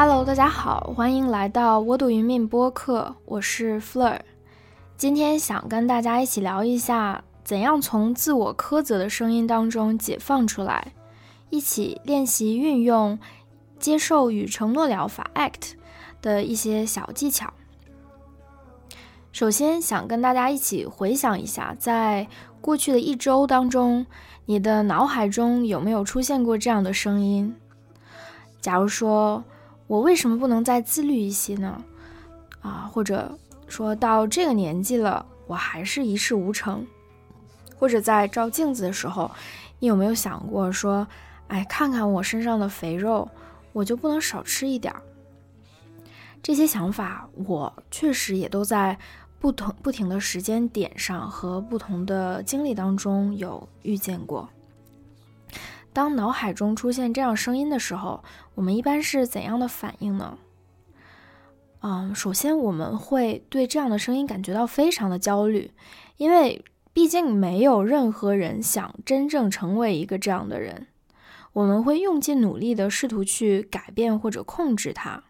Hello，大家好，欢迎来到我读云命播客，我是 Fleur。今天想跟大家一起聊一下，怎样从自我苛责的声音当中解放出来，一起练习运用接受与承诺疗法 ACT 的一些小技巧。首先，想跟大家一起回想一下，在过去的一周当中，你的脑海中有没有出现过这样的声音？假如说，我为什么不能再自律一些呢？啊，或者说到这个年纪了，我还是一事无成。或者在照镜子的时候，你有没有想过说，哎，看看我身上的肥肉，我就不能少吃一点儿？这些想法，我确实也都在不同不停的时间点上和不同的经历当中有遇见过。当脑海中出现这样声音的时候，我们一般是怎样的反应呢？嗯，首先我们会对这样的声音感觉到非常的焦虑，因为毕竟没有任何人想真正成为一个这样的人。我们会用尽努力的试图去改变或者控制它，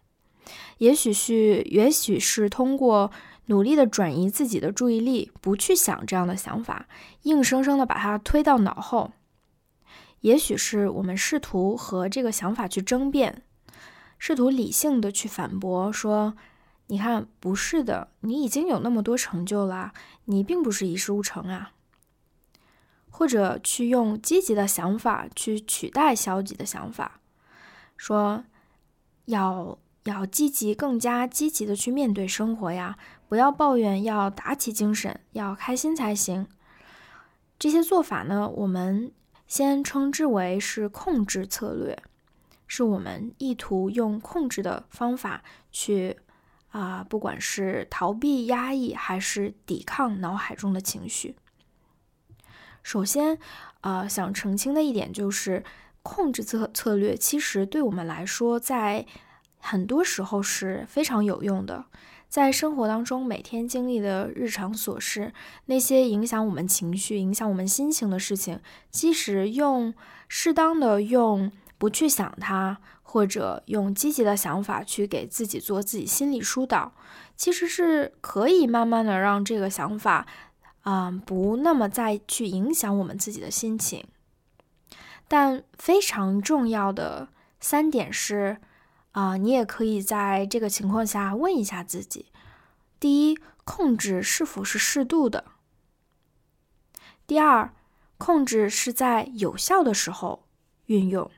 也许是，也许是通过努力的转移自己的注意力，不去想这样的想法，硬生生的把它推到脑后。也许是我们试图和这个想法去争辩，试图理性的去反驳，说：“你看，不是的，你已经有那么多成就了，你并不是一事无成啊。”或者去用积极的想法去取代消极的想法，说：“要要积极，更加积极的去面对生活呀，不要抱怨，要打起精神，要开心才行。”这些做法呢，我们。先称之为是控制策略，是我们意图用控制的方法去啊，不管是逃避、压抑还是抵抗脑海中的情绪。首先，呃，想澄清的一点就是，控制策策略其实对我们来说，在很多时候是非常有用的。在生活当中，每天经历的日常琐事，那些影响我们情绪、影响我们心情的事情，即使用适当的用不去想它，或者用积极的想法去给自己做自己心理疏导，其实是可以慢慢的让这个想法，啊，不那么再去影响我们自己的心情。但非常重要的三点是。啊，你也可以在这个情况下问一下自己：第一，控制是否是适度的？第二，控制是在有效的时候运用；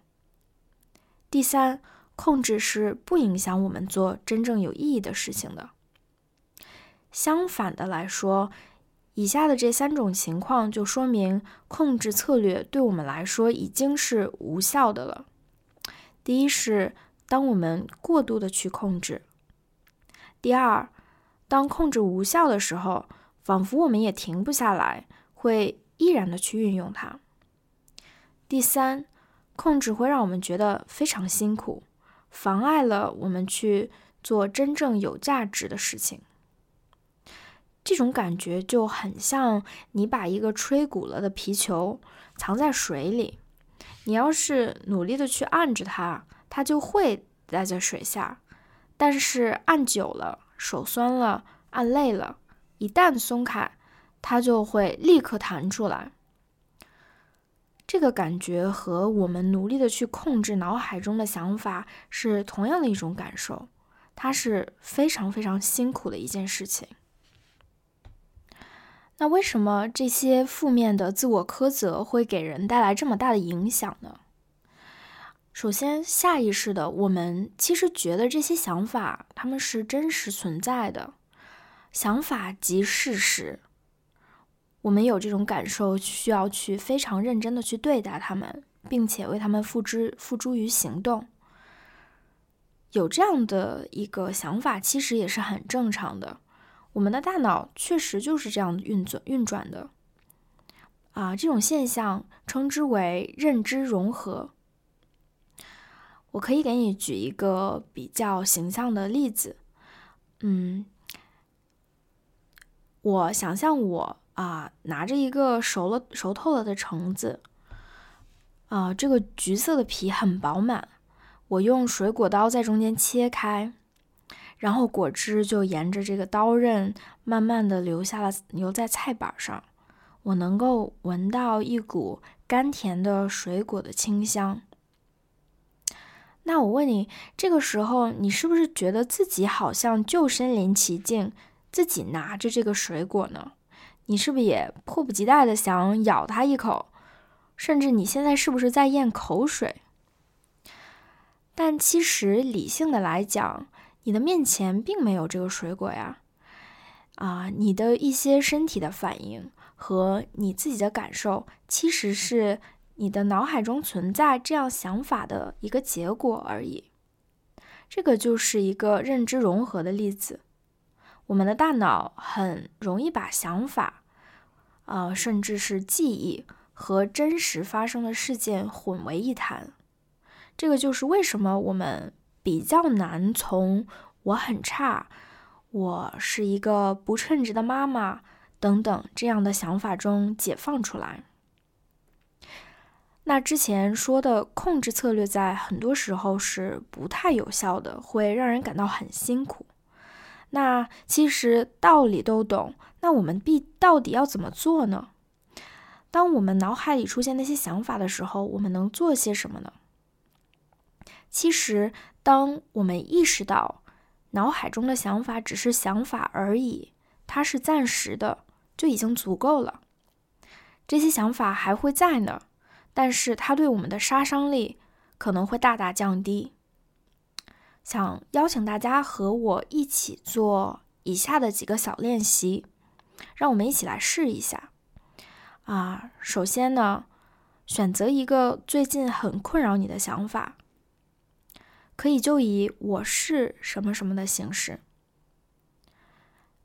第三，控制是不影响我们做真正有意义的事情的。相反的来说，以下的这三种情况就说明控制策略对我们来说已经是无效的了。第一是。当我们过度的去控制，第二，当控制无效的时候，仿佛我们也停不下来，会依然的去运用它。第三，控制会让我们觉得非常辛苦，妨碍了我们去做真正有价值的事情。这种感觉就很像你把一个吹鼓了的皮球藏在水里，你要是努力的去按着它。它就会待在水下，但是按久了，手酸了，按累了，一旦松开，它就会立刻弹出来。这个感觉和我们努力的去控制脑海中的想法是同样的一种感受，它是非常非常辛苦的一件事情。那为什么这些负面的自我苛责会给人带来这么大的影响呢？首先，下意识的，我们其实觉得这些想法他们是真实存在的，想法即事实。我们有这种感受，需要去非常认真的去对待他们，并且为他们付之付诸于行动。有这样的一个想法，其实也是很正常的。我们的大脑确实就是这样运作运转的。啊，这种现象称之为认知融合。我可以给你举一个比较形象的例子，嗯，我想象我啊拿着一个熟了熟透了的橙子，啊，这个橘色的皮很饱满，我用水果刀在中间切开，然后果汁就沿着这个刀刃慢慢的流下了，流在菜板上。我能够闻到一股甘甜的水果的清香。那我问你，这个时候你是不是觉得自己好像就身临其境，自己拿着这个水果呢？你是不是也迫不及待的想咬它一口？甚至你现在是不是在咽口水？但其实理性的来讲，你的面前并没有这个水果呀。啊，你的一些身体的反应和你自己的感受，其实是你的脑海中存在这样想法的一个结果而已。这个就是一个认知融合的例子。我们的大脑很容易把想法，啊，甚至是记忆和真实发生的事件混为一谈。这个就是为什么我们比较难从“我很差”“我是一个不称职的妈妈”等等这样的想法中解放出来。那之前说的控制策略，在很多时候是不太有效的，会让人感到很辛苦。那其实道理都懂，那我们必到底要怎么做呢？当我们脑海里出现那些想法的时候，我们能做些什么呢？其实，当我们意识到脑海中的想法只是想法而已，它是暂时的，就已经足够了。这些想法还会在呢，但是它对我们的杀伤力可能会大大降低。想邀请大家和我一起做以下的几个小练习，让我们一起来试一下。啊，首先呢，选择一个最近很困扰你的想法。可以就以我是什么什么的形式，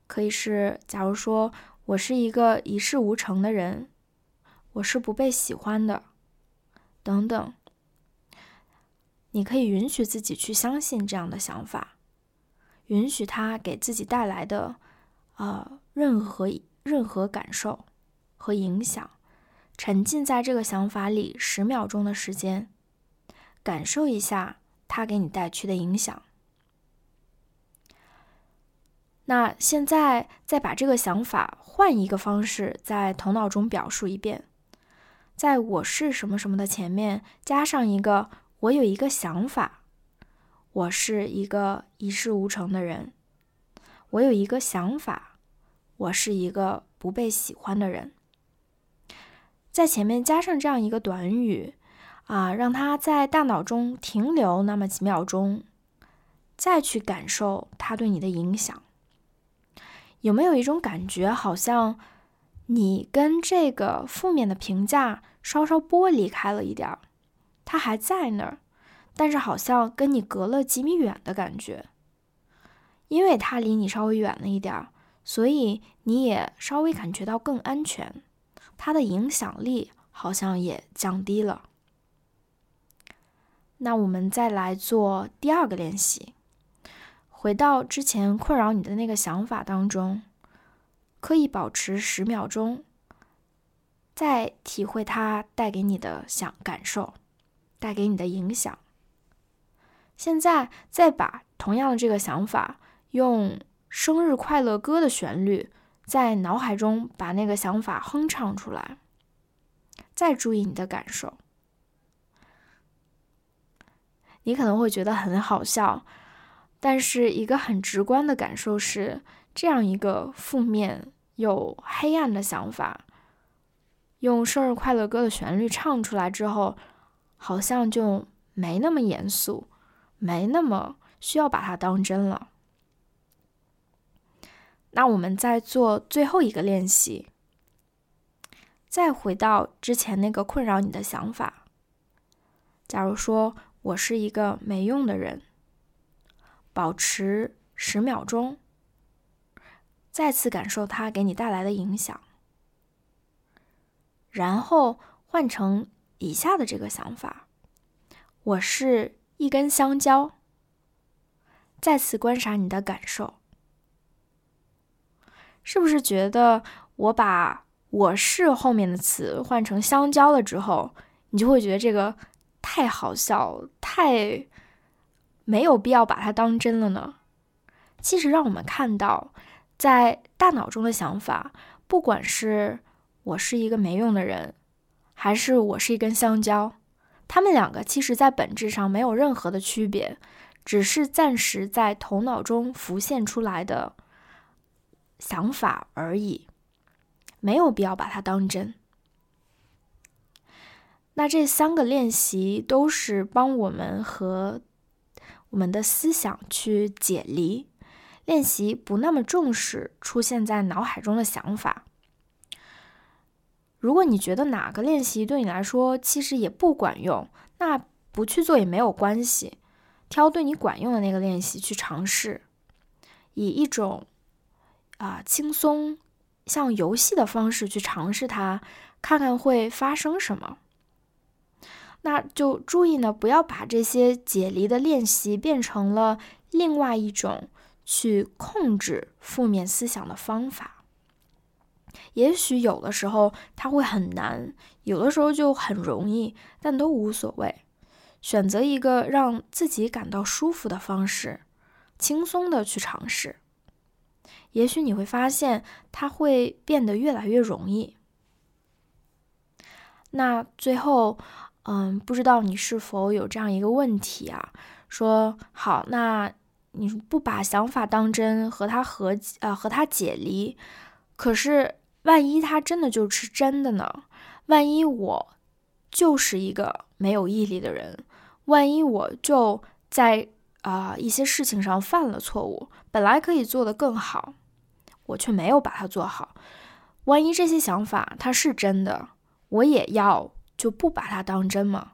可以是，假如说我是一个一事无成的人，我是不被喜欢的，等等。你可以允许自己去相信这样的想法，允许它给自己带来的啊任何任何感受和影响，沉浸在这个想法里十秒钟的时间，感受一下。它给你带去的影响。那现在再把这个想法换一个方式，在头脑中表述一遍，在我是什么什么的前面加上一个我有一个想法，我是一个一事无成的人，我有一个想法，我是一个不被喜欢的人，在前面加上这样一个短语。啊，让它在大脑中停留那么几秒钟，再去感受它对你的影响。有没有一种感觉，好像你跟这个负面的评价稍稍剥离开了一点儿？它还在那儿，但是好像跟你隔了几米远的感觉。因为它离你稍微远了一点儿，所以你也稍微感觉到更安全。它的影响力好像也降低了。那我们再来做第二个练习，回到之前困扰你的那个想法当中，可以保持十秒钟，再体会它带给你的想感受，带给你的影响。现在再把同样的这个想法，用生日快乐歌的旋律，在脑海中把那个想法哼唱出来，再注意你的感受。你可能会觉得很好笑，但是一个很直观的感受是，这样一个负面又黑暗的想法，用生日快乐歌的旋律唱出来之后，好像就没那么严肃，没那么需要把它当真了。那我们再做最后一个练习，再回到之前那个困扰你的想法，假如说。我是一个没用的人。保持十秒钟，再次感受它给你带来的影响，然后换成以下的这个想法：我是一根香蕉。再次观察你的感受，是不是觉得我把“我是”后面的词换成“香蕉”了之后，你就会觉得这个？太好笑，太没有必要把它当真了呢？其实让我们看到，在大脑中的想法，不管是我是一个没用的人，还是我是一根香蕉，他们两个其实在本质上没有任何的区别，只是暂时在头脑中浮现出来的想法而已，没有必要把它当真。那这三个练习都是帮我们和我们的思想去解离，练习不那么重视出现在脑海中的想法。如果你觉得哪个练习对你来说其实也不管用，那不去做也没有关系，挑对你管用的那个练习去尝试，以一种啊轻松像游戏的方式去尝试它，看看会发生什么。那就注意呢，不要把这些解离的练习变成了另外一种去控制负面思想的方法。也许有的时候它会很难，有的时候就很容易，但都无所谓。选择一个让自己感到舒服的方式，轻松的去尝试，也许你会发现它会变得越来越容易。那最后。嗯，不知道你是否有这样一个问题啊？说好，那你不把想法当真，和他和呃和他解离，可是万一他真的就是真的呢？万一我就是一个没有毅力的人，万一我就在啊一些事情上犯了错误，本来可以做得更好，我却没有把它做好。万一这些想法它是真的，我也要。就不把它当真吗？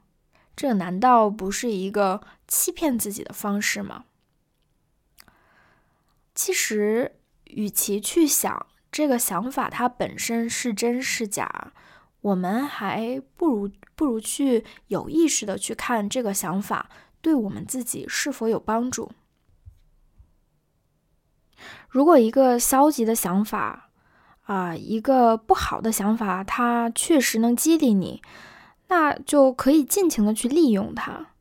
这难道不是一个欺骗自己的方式吗？其实，与其去想这个想法它本身是真是假，我们还不如不如去有意识的去看这个想法对我们自己是否有帮助。如果一个消极的想法啊，一个不好的想法，它确实能激励你。那就可以尽情的去利用它。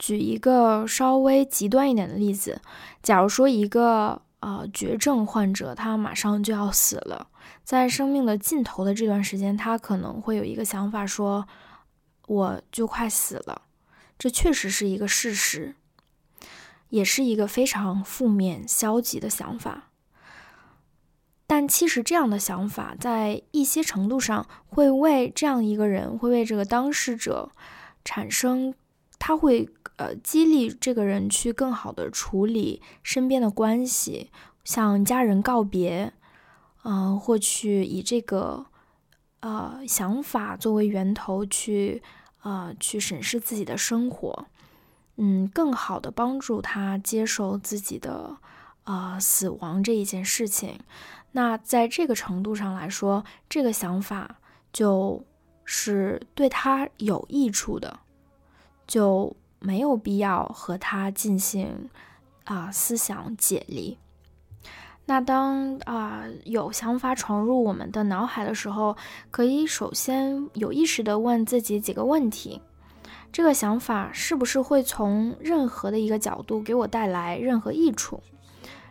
举一个稍微极端一点的例子，假如说一个呃绝症患者，他马上就要死了，在生命的尽头的这段时间，他可能会有一个想法，说我就快死了。这确实是一个事实，也是一个非常负面、消极的想法。但其实这样的想法，在一些程度上会为这样一个人，会为这个当事者产生，他会呃激励这个人去更好的处理身边的关系，向家人告别，嗯，或去以这个呃想法作为源头去呃去审视自己的生活，嗯，更好的帮助他接受自己的呃死亡这一件事情。那在这个程度上来说，这个想法就是对他有益处的，就没有必要和他进行啊思想解离。那当啊有想法闯入我们的脑海的时候，可以首先有意识的问自己几个问题：这个想法是不是会从任何的一个角度给我带来任何益处？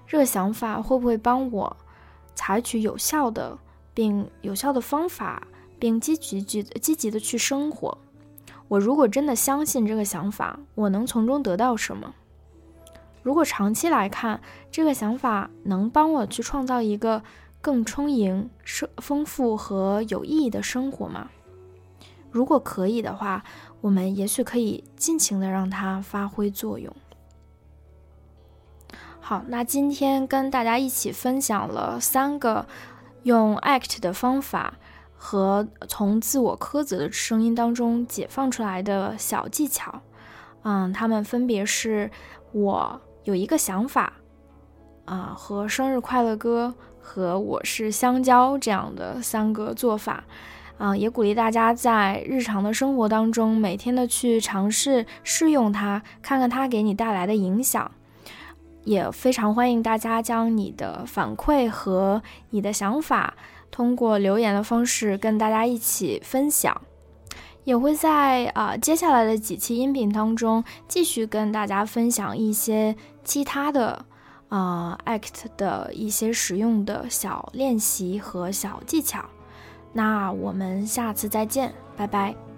这个想法会不会帮我？采取有效的并有效的方法，并积极积积极的去生活。我如果真的相信这个想法，我能从中得到什么？如果长期来看，这个想法能帮我去创造一个更充盈、生丰富和有意义的生活吗？如果可以的话，我们也许可以尽情的让它发挥作用。好，那今天跟大家一起分享了三个用 ACT 的方法和从自我苛责的声音当中解放出来的小技巧。嗯，他们分别是我有一个想法啊，和生日快乐歌和我是香蕉这样的三个做法。啊，也鼓励大家在日常的生活当中每天的去尝试试用它，看看它给你带来的影响。也非常欢迎大家将你的反馈和你的想法通过留言的方式跟大家一起分享。也会在啊接下来的几期音频当中继续跟大家分享一些其他的啊 act 的一些实用的小练习和小技巧。那我们下次再见，拜拜。